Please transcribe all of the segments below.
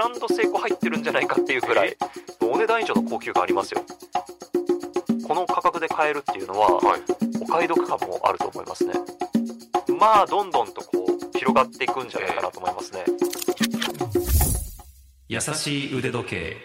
ランド成功入ってるんじゃないかっていうくらいお値段以上の高級感ありますよ。この価格で買えるっていうのは、はい。お買い得感もあると思いますね。まあどんどんとこう広がっていくんじゃないかなと思いますね、優しい腕時計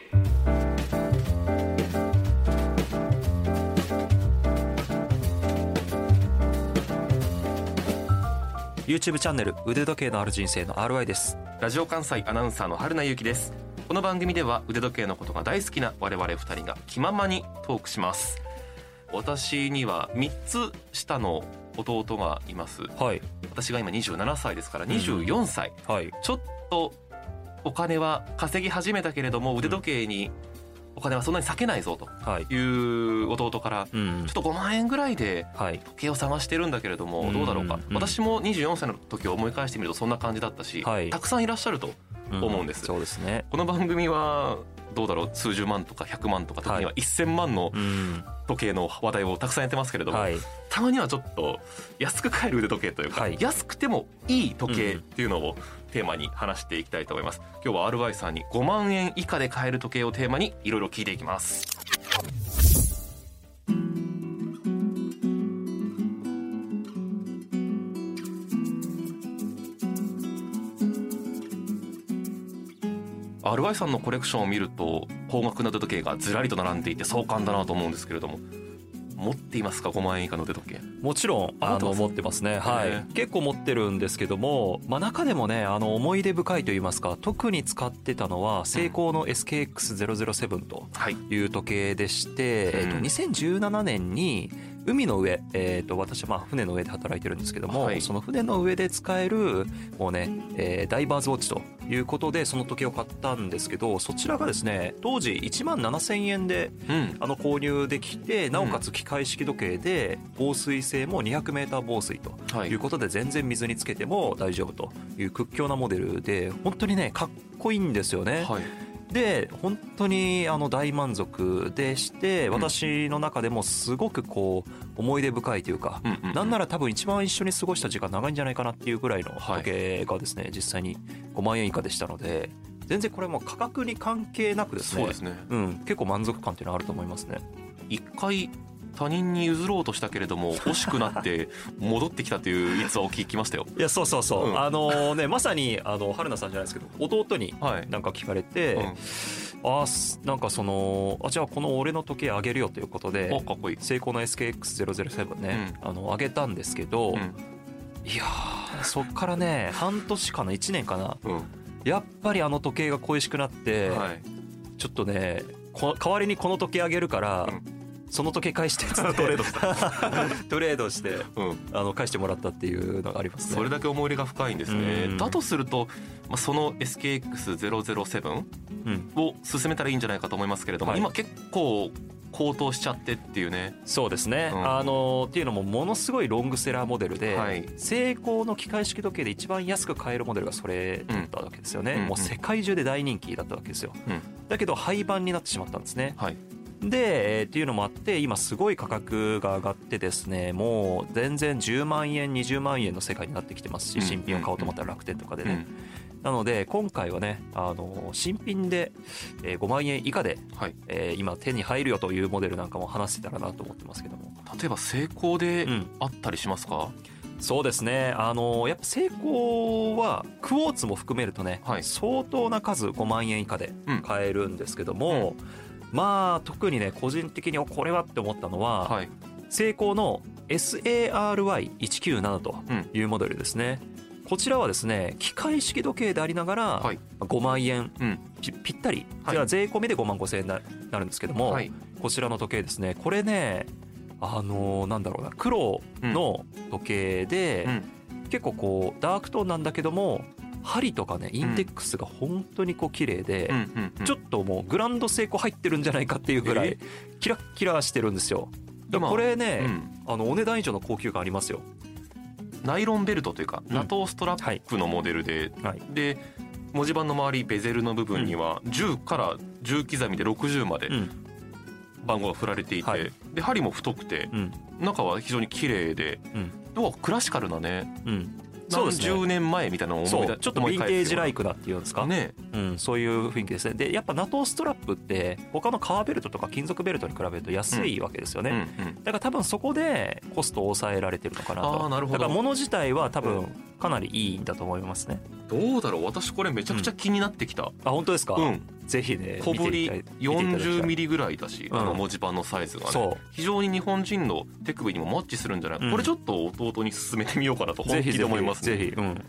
YouTube チャンネル腕時計のある人生の RY です。ラジオ関西アナウンサーの春名由紀です。この番組では腕時計のことが大好きな我々二人が気ままにトークします。私には3つ下の弟がいます。はい。私が今27歳ですから24歳、はい。ちょっとお金は稼ぎ始めたけれども腕時計にお金はそんなに割けないぞとはい。いう弟からうんちょっと5万円ぐらいではい。時計を探してるんだけれどもうんどうだろうか。うん私も24歳の時を思い返してみるとそんな感じだったしはい。たくさんいらっしゃると思うんです。そうですね。この番組はどうだろう？数十万とか100万とか時には1,000万のうん。時計の話題をたくさんやってますけれどもはい。たまにはちょっと安く買える腕時計というか、はい。安くてもいい時計っていうのをテーマに話していきたいと思います。今日は RY さんに5万円以下で買える時計をテーマにいろいろ聞いていきますアルワイさんのコレクションを見ると高額な腕時計がずらりと並んでいて壮観だなと思うんですけれども持っていますか？5万円以下の腕時計。もちろんあのあ持ってますね。はへい結構持ってるんですけども、まあ、中でもねあの思い出深いといいますか特に使ってたのはセイコーの SKX007 とはい。いう時計でして、うん。えっと、2017年に海の上、えっと私はまあ船の上で働いてるんですけども、はい。その船の上で使えるもうね、えーダイバーズウォッチということでその時計を買ったんですけどそちらがですね当時1万7000円でうん。あの購入できてなおかつ機械式時計で防水性も 200m 防水とはい。いうことで全然水につけても大丈夫という屈強なモデルで本当にねかっこいいんですよね。はいで本当にあの大満足でしてうん。私の中でもすごくこう思い出深いというか、なんなら多分一番一緒に過ごした時間長いんじゃないかなっていうぐらいのはい時計がですね、実際に5万円以下でしたので全然これも価格に関係なくですねそうですね。うん、結構満足感っていうのはあると思いますね。一回他人に譲ろうとしたけれども 欲しくなって戻ってきたという逸話を聞きましたよ。いやそうそうそう、うん。あのねまさにあの春菜さんじゃないですけど弟にはい。なんか聞かれて、うん。あなんかそのあじゃあこの俺の時計あげるよということでおかっこいい。セイコーの SKX007 ね、あのあげたんですけど、うん。いやーそっからね 半年かな1年かなうん。やっぱりあの時計が恋しくなって、はい。ちょっとねこ代わりにこの時計あげるから、うんその時計返してっつってトレードした。トレードしてうん。あの返してもらったっていうのがありますね。それだけ思い入れが深いんですね。うん。だとするとまあその SKX007 うん。を進めたらいいんじゃないかと思いますけれどもはい。今結構高騰しちゃってっていうね。そうですね、うん。あのっていうのもものすごいロングセラーモデルで、はい。セイコーの機械式時計で一番安く買えるモデルがそれだったわけですよね、うん。もう世界中で大人気だったわけですよ、うん。だけど廃盤になってしまったんですね。はいで、えーっていうのもあって今すごい価格が上がってですねもう全然10万円20万円の世界になってきてますしうん新品を買おうと思ったら楽天とかでね、うんなので今回はねあの新品でえー5万円以下で、はい。えー今手に入るよというモデルなんかも話せたらなと思ってますけども。例えば成功でうん。あったりしますか？そうですね。あのやっぱ成功はクォーツも含めるとね、はい。相当な数5万円以下でうん。買えるんですけども、まあ特にね個人的におこれはって思ったのは、はい。セイコーの SARY197 とうん。いうモデルですね、こちらはですね機械式時計でありながらはい。5万円うん。ぴぴったり、はい。じゃあ税込みで5万5千円にななるんですけども、はい。こちらの時計ですねこれねあのなんだろうな黒の時計で、うん。結構こうダークトーンなんだけども針とかねインデックスが本当にこう綺麗で、ちょっともうグランド成功入ってるんじゃないかっていうぐらいキラッキラしてるんですよ。だからこれね、うん。あのお値段以上の高級感ありますよ。ナイロンベルトというか、うん。ナトーストラップのモデルで、はい。で文字盤の周りベゼルの部分には10から10刻みで60までうん。番号が振られていて、はい。で針も太くてうん。中は非常に綺麗でクラシカルなねうん。何そうですね。十年前みたいなのを思い出ちょっとヴィンテージライククだっていうんですか、ね。うん、そういう雰囲気ですね。でやっぱ NATO ストラップって他の革ベルトとか金属ベルトに比べると安いわけですよね、うんうんだから多分そこでコストを抑えられてるのかなと。あーなるほど。だから物自体は多う分かなりいいんだと思いますね。どうだろう？私これめちゃくちゃ気になってきた。あ本当ですか、うん。ぜひね小ぶり見ていただい。見ていただきたい。40ミリぐらいだし、うん。あの文字盤のサイズがね。そ非常に日本人の手首にもマッチするんじゃない、うん。これちょっと弟に勧めてみようかなとうぜひ本気で思いますね。ぜひうん、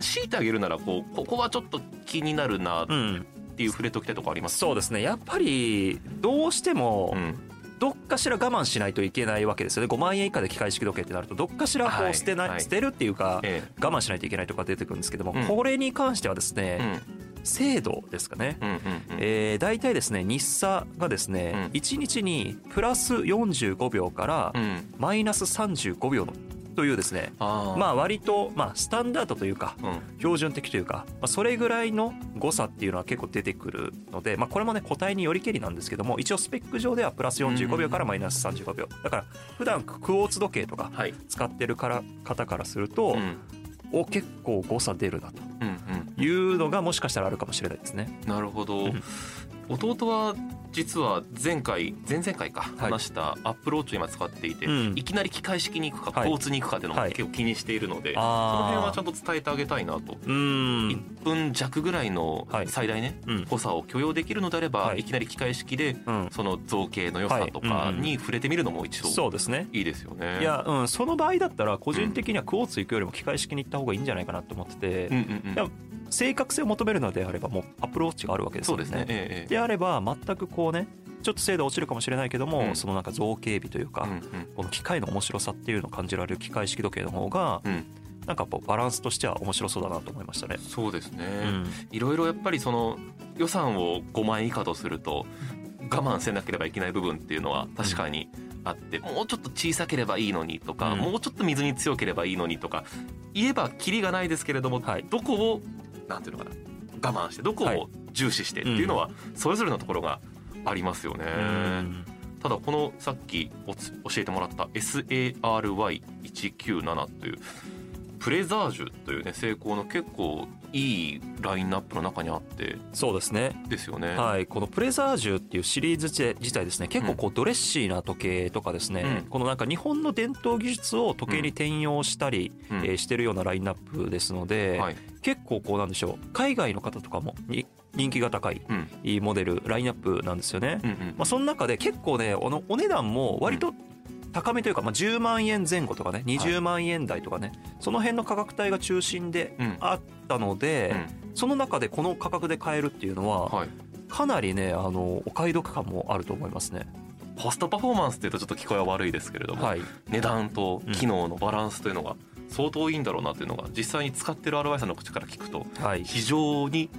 強いてあげるならこうここはちょっと気になるなっうん、ていう触れときたいとこあります？そうですね。やっぱりどうしてもうんどっかしら我慢しないといけないわけですよね。5万円以下で機械式時計ってなるとどっかしらこはいう捨てない、はい。捨てるっていうかえ我慢しないといけないとか出てくるんですけども、うん。これに関してはですえね、精度ですかね、うんうんうん。うんえー、大体ですね日差がですね、うん。1日にプラス45秒からうん。マイナス35秒のというですねまあ割とまあスタンダードというかうん。標準的というか、まあ、それぐらいの誤差っていうのは結構出てくるので、まあ、これもね個体によりけりなんですけども一応スペック上ではプラス45秒からマイナス35秒。だから普段クォーツ時計とかはい。使ってるから方からすると、うん。お結構誤差出るなというのがもしかしたらあるかもしれないですね。なるほど、弟は実は前回前々回か話したアップローチを今使っていて、うんいきなり機械式に行くか交通に行くかっていうのも結構気にしているので、その辺はちゃんと伝えてあげたいなと、1分弱ぐらいの最大ね、うん。誤差を許容できるのであれば、はいい、きなり機械式でその造形の良さとかに触れてみるのも一度そうですねいいですよね。いや、うん、その場合だったら個人的にはクォーツ行くよりも機械式に行った方がいいん。じゃないかなと思ってて、うんうん。う正確性を求めるのであればもうアプローチがあるわけですよね。ね。えええであれば全くこうねちょっと精度落ちるかもしれないけども、うんそのなんか造形美というか、えうんこの機械の面白さっていうのを感じられる機械式時計の方が、うんうんなんかこうバランスとしては面白そうだなと思いましたね。そうですね。うんいろいろやっぱりその予算を5万円以下とすると我慢せなければいけない部分っていうのは確かにあって、もうちょっと小さければいいのにとか、うん。もうちょっと水に強ければいいのにとか言えばキリがないですけれども、はい。どこをなんていうのかな我慢してどこはい。を重視してっていうのはそれぞれのところがありますよね。うん。ただこのさっきおつ教えてもらった SARY197 というプレザージュというね成功の結構いいラインナップの中にあって。そうですね。ですよね。はい、このプレザージュっていうシリーズ自自体ですね結構こうドレッシーな時計とかですね、うん。このなんか日本の伝統技術を時計に転用したり、うん。えーしてるようなラインナップですので、はい。結構こうなんでしょう海外の方とかもに人気が高いモデルラインナップなんですよね。うんうん。まあ、その中で結構ねおのお値段も割と高めというか、まあ、10万円前後とかね20万円台とかね、その辺の価格帯が中心でうん。あったので、その中でこの価格で買えるっていうのは、はい、かなりねあのお買い得感もあると思いますね。コストパフォーマンスっていうとちょっと聞こえは悪いですけれども、はい、値段と機能のバランスというのが相当いいんだろうなというのが実際に使ってる RY さんの口から聞くとはい、非常に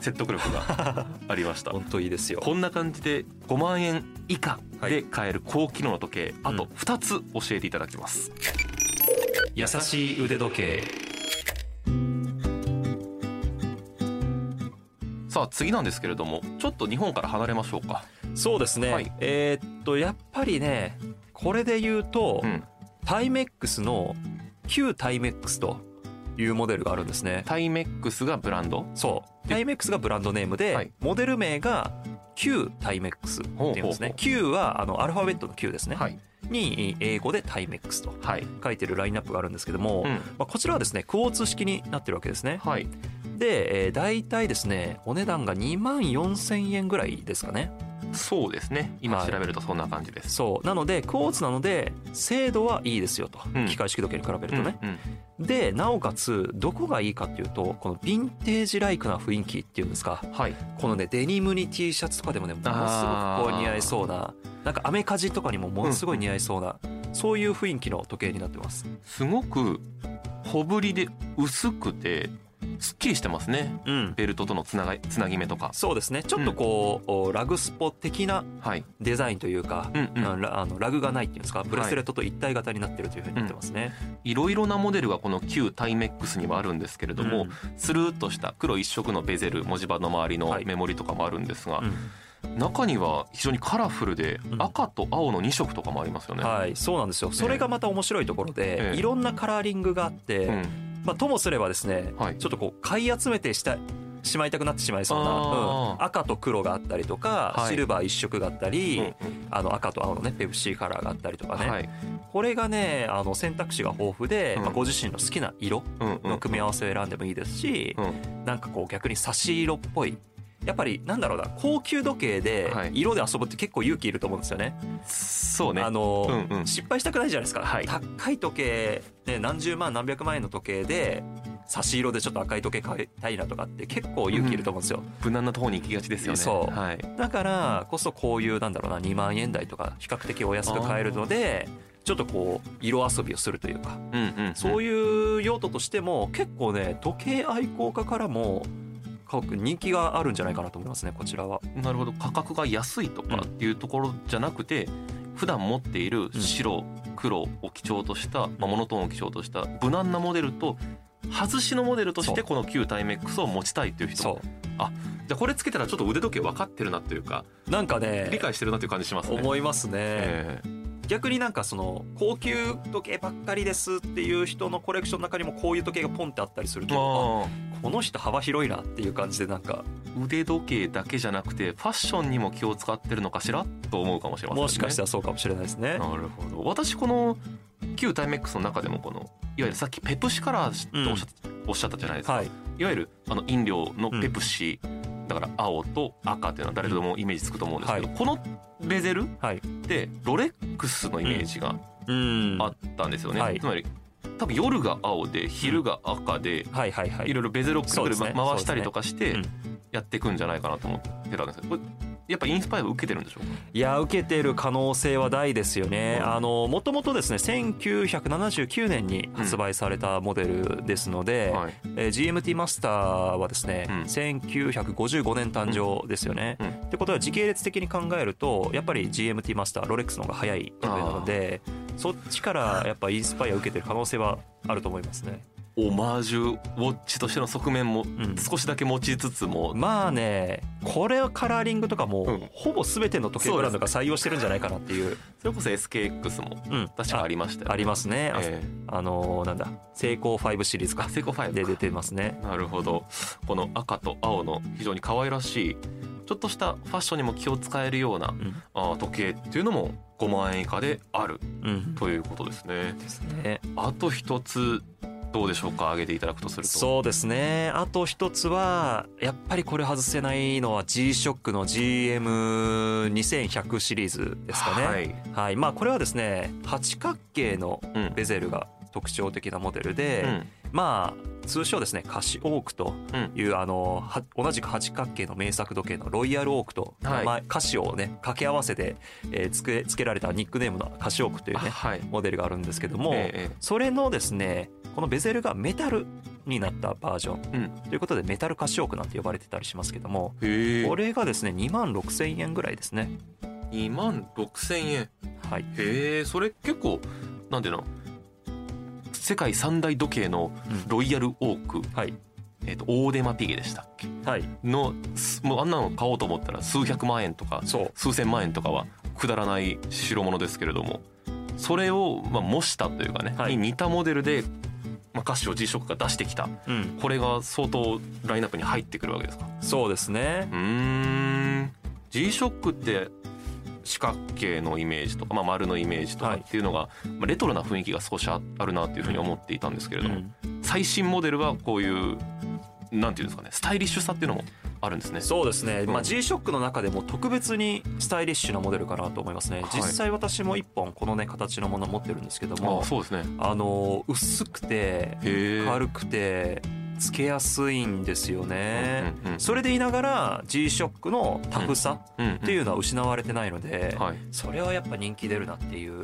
説得力が ありました。本当いいですよ。こんな感じで5万円以下で買える高機能の時計、あと2つ教えていただきます。優しい腕時計。さあ次なんですけれどもちょっと日本から離れましょうか。そうですね。はいえーっとやっぱりねこれで言うと、うん、タイメックスの旧タイメックスというモデルがあるんですね。タイメックスがブランド？そうでタイメックスがブランドネームで、はいモデル名が旧タイメックスっていうんですほうほうほう。ね旧はあのアルファベットの旧ですね。はいに英語でタイメックスとはい、書いてるラインナップがあるんですけども、うんまあ、こちらはですねクォーツ式になってるわけですね。はい、で、えー、大体ですねお値段が2万4000円ぐらいですかね。そうですね。今はい。調べるとそんな感じです。そう。なのでクォーツなので精度はいいですよと、うん。機械式時計に比べるとね、うんうん。でなおかつどこがいいかっていうとこのヴィンテージライクな雰囲気っていうんですか。はい、このねデニムに T シャツとかでもねものすごくこう似合いそうななんかアメカジとかにもものすごい似合いそうな、そういう雰囲気の時計になってます。すごく小ぶりで薄くてすっきりしてますね。うん。ベルトとのつながつなぎ目とか。そうですね。ちょっとこう、おラグスポ的なはい。デザインというか、うんうん。あのラグがないっていうんですか？ブレスレットと一体型になってるというふうになってますね、いろいろなモデルがこの旧タイメックスにはあるんですけれども、うん。スルーっとした黒一色のベゼル文字盤の周りのはい。メモリとかもあるんですが、うん。中には非常にカラフルでうん。赤と青の2色とかもありますよね。はいそうなんですよ。それがまた面白いところで、ええ。いろんなカラーリングがあって、うんまあ、ともすればですね、はい。ちょっとこう買い集めてしたしまいたくなってしまいそうな、うん。赤と黒があったりとか、はい。シルバー一色があったり、うんあの赤と青のねペプシーカラーがあったりとかね、はい。これがねあの選択肢が豊富で、うん。まあ、ご自身の好きな色の組み合わせを選んでもいいですし、うん。なんかこう逆に差し色っぽいやっぱりなんだろうな高級時計ではい。色で遊ぶって結構勇気いると思うんですよね。そうね。あの、うんうん。失敗したくないじゃないですか、はい。高い時計、ね、何十万何百万円の時計で差し色でちょっと赤い時計買いたいなとかって結構勇気いると思うんですよ、無難なところに行きがちですよね。そう。はい。だからこそこういうなんだろうな2万円台とか比較的お安く買えるのでちょっとこう色遊びをするというか。うんうん。そういう用途としても結構ね時計愛好家からもすごく人気があるんじゃないかなと思いますねこちらは。なるほど。価格が安いとかっていうところじゃなくて、普段持っている白黒を基調とした、まあ、モノトーンを基調とした無難なモデルと外しのモデルとしてこの旧タイメックスを持ちたいという人そじゃあこれつけたらちょっと腕時計分かってるなというかうなんかね理解してるなという感じしますね。思いますね、ええ逆になんかその高級時計ばっかりですっていう人のコレクションの中にもこういう時計がポンってあったりするとこの人幅広いなっていう感じでなんかー腕時計だけじゃなくてファッションにも気を使ってるのかしらと思うかもしれませんね。もしかしたらそうかもしれないですね。なるほど。私この旧タイメックスの中でもこのいわゆるさっきペプシカラーとおっしゃ,、おったじゃないですか、はい、いわゆるあの飲料のペプシ、だから青と赤っていうのは誰でもイメージつくと思うんですけど、はこのベゼルはい、ってロレックスのイメージがうん、あったんですよね、はい。つまり多分夜が青で昼が赤で、はいはいはい。いろいろベゼルをくるくる回したりとかしてやっていくんじゃないかなと思ってたんですけどこれやっぱインスパイアを受けてるんでしょうか？いや受けてる可能性は大ですよね。うん。あのもともとですね1979年に発売されたモデルですので、はい。えー GMT マスターはですね、うん。1955年誕生ですよね。うん。ってことは時系列的に考えるとやっぱり GMT マスターロレックスの方が早いなのでそっちからやっぱインスパイアを受けてる可能性はあると思いますね。オマージュウォッチとしての側面もん。少しだけ持ちつつも、まあねこれはカラーリングとかも、うん。ほぼ全ての時計ブランドが採用してるんじゃないかなっていう。それこそ SKX もうん。確かありましたよありますね、あえあのーなんだセイコー5シリーズか。ーセイコー5で出かてますね。なるほど。この赤と青の非常に可愛らしいちょっとしたファッションにも気を使えるようなうん、あー時計っていうのも5万円以下であるうん、ということですね。ですね。あと一つどうでしょうか？挙げていただくとすると。そうですね。あと一つはやっぱりこれ外せないのは G-SHOCK の GM2100 シリーズですかね。はい、はい、まあこれはですね八角形のうんベゼルが特徴的なモデルで、うん。まあ通称ですねカシオークという、あのは同じく八角形の名作時計のロイヤルオークと名前、カシオをね掛け合わせて、えー、つけつけられたニックネームのカシオークというねはい。モデルがあるんですけども、ええ。それのですねこのベゼルがメタルになったバージョン。うん。ということでメタルカシオークなんて呼ばれてたりしますけどもこれがですね2万6千円ぐらいですね。2万6千円。はい。へえそれ結構なんていうの？世界三大時計のうん。ロイヤルオーク、はい。えー、とオーデマピゲでしたっけ？はい。のすもうあんなの買おうと思ったら数百万円とかそう。数千万円とかはくだらない代物ですけれどもそれをまあ模したというかね、はい。に似たモデルで、まあ、カシオ G ショックが出してきた。うん。これが相当ラインナップに入ってくるわけですか？そうですね。うーん。G ショックって四角形のイメージとか、まあ、丸のイメージとかはい。っていうのが、まあ、レトロな雰囲気が少しああるなっていうふうに思っていたんですけれども、うん。最新モデルはこういうなんていうんですかねスタイリッシュさっていうのもあるんですね。そうですね、まあ、うん G-SHOCK の中でも特別にスタイリッシュなモデルかなと思いますね、はい実際私も一本このね形のもの持ってるんですけどもあそうですね。あの薄くて。軽くてつけやすいんですよね、うんうんうんそれで言いながら G-SHOCK のタフさうんうんっていうのは失われてないので、はい。それはやっぱ人気出るなっていう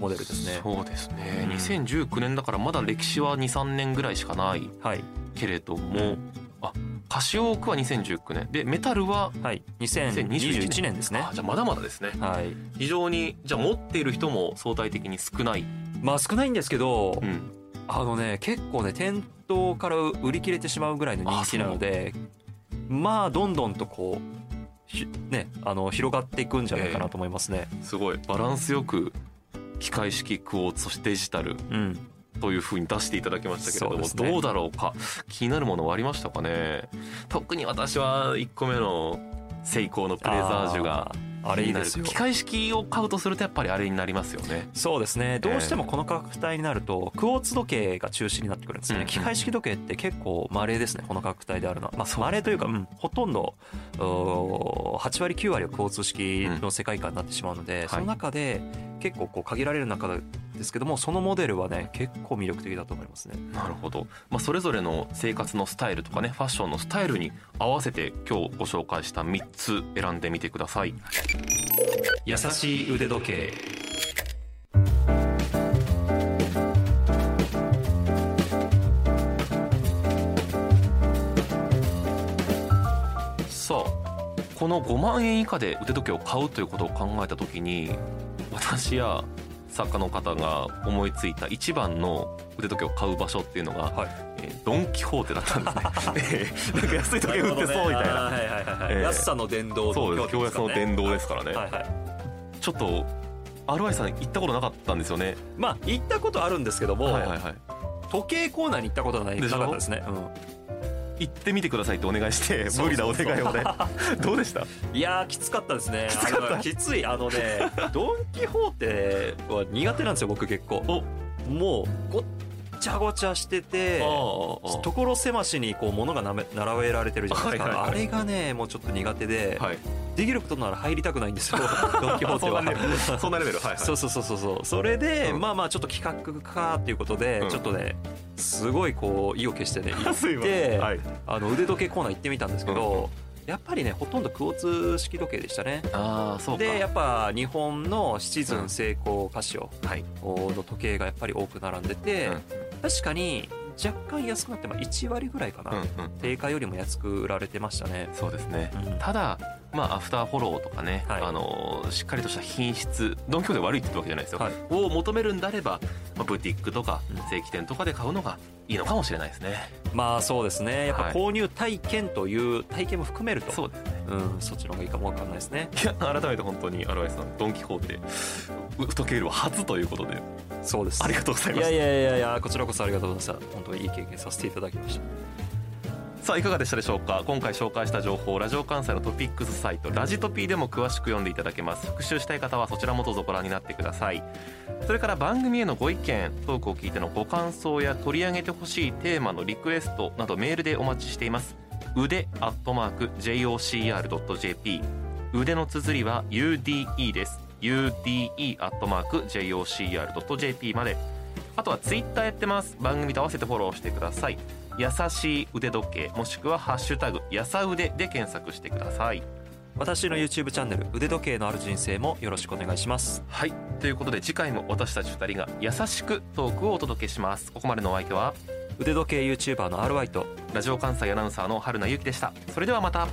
モデルですね。そうですね。うん。2019年だからまだ歴史は2、3年ぐらいしかないはい。けれども、あカシオークは2019年。でメタルは？はい。2021年ですね。あじゃあまだまだですね。はい。非常にじゃあ持っている人も相対的に少ない。まあ少ないんですけど、うん。あのね結構ね店頭から売り切れてしまうぐらいの人気なのでまあどんどんとこうひねあの広がっていくんじゃないかなと思いますね。すごい。バランスよく機械式クォーツそしてデジタルうん。というふうに出していただきましたけれども、ね、どうだろうか？気になるものはありましたかね？特に私は1個目のセイコーのプレザージュがあれいいですよ。機械式を買うとするとやっぱりあれになりますよね。そうですね。どうしてもこの価格帯になるとクォーツ時計が中心になってくるんですね、うん、機械式時計って結構まれですねこの価格帯であるのは。まあまれというか、うん、ほとんど8割9割はクォーツ式の世界観になってしまうので、うん、その中で結構こう限られる中でですけどもそのモデルはね結構魅力的だと思いますね。なるほど、まあ、それぞれの生活のスタイルとかねファッションのスタイルに合わせて今日ご紹介した3つ選んでみてください。優しい腕時計。さあこの5万円以下で腕時計を買うということを考えた時に私や作家の方が思いついた一番の腕時計を買う場所っていうのが、はい。えー、ドン・キホーテだったんですね。なんか安い時計売ってそうみたいな、ね。えー、安さの殿堂そうです京安の殿堂です。からね、はいはい、ちょっと RY さん行ったことなかったんですよね。まあ行ったことあるんですけども、はいはいはい、時計コーナーに行ったことはないなかったですね、うん行ってみてくださいってお願いして無理なお願いをね。どうでした？いやきつかったですね。きつかった？きつい。あのねドン・キホーテは苦手なんですよ僕結構。もうごっちゃごちゃしてて所狭しにこう物が並べられてるじゃないですか、あれがねもうちょっと苦手で、はい、できることなら入りたくないんですよ ドン・キホーテは。そんなレベルはい、はい、そうそうそうそうそれで、うん、まあまあちょっと企画かっていうことで、うん、ちょっとねすごいこう意を決してね 行って、はい、あの腕時計コーナー行ってみたんですけど、やっぱりねほとんどクォーツ式時計でしたね。あそうでやっぱ日本のシチズンセイコーカシオの時計がやっぱり多く並んでて、うん、確かに若干安くなってまあ1割ぐらいかな、うんうん、定価よりも安く売られてましたね。そうですね、うん、ただまあアフターフォローとかね、はい、あのしっかりとした品質ドン・キホーテ悪いって言ったわけじゃないですよ、はい、を求めるんであれば、まあ、ブティックとか正規店とかで買うのがいいのかもしれないですね。まあそうですね。やっぱ購入体験という体験も含めると、そうですねうんそっちの方がいいかもわかんないですね。いや改めて本当にアロエさんドン・キホーテ時計は初ということでそうです。ありがとうございますいやいやいやいやこちらこそありがとうございました。本当にいい経験させていただきました。さあいかがでしたでしょうか？今回紹介した情報ラジオ関西のトピックスサイトラジトピーでも詳しく読んでいただけます。復習したい方はそちらもどうぞご覧になってください。それから番組へのご意見トークを聞いてのご感想や取り上げてほしいテーマのリクエストなどメールでお待ちしています腕アットマーク JOCR.jp 腕の綴りは UDE です。UDE アットマーク JOCR.jp まで。あとはツイッターやってます。番組と合わせてフォローしてください。優しい腕時計もしくはハッシュタグやさ腕で検索してください。私の YouTube チャンネル腕時計のある人生もよろしくお願いします。はい。ということで次回も私たち2人が優しくトークをお届けします。ここまでのお相手は？腕時計 YouTuber の RY とラジオ関西アナウンサーの春名由紀でした。それではまた。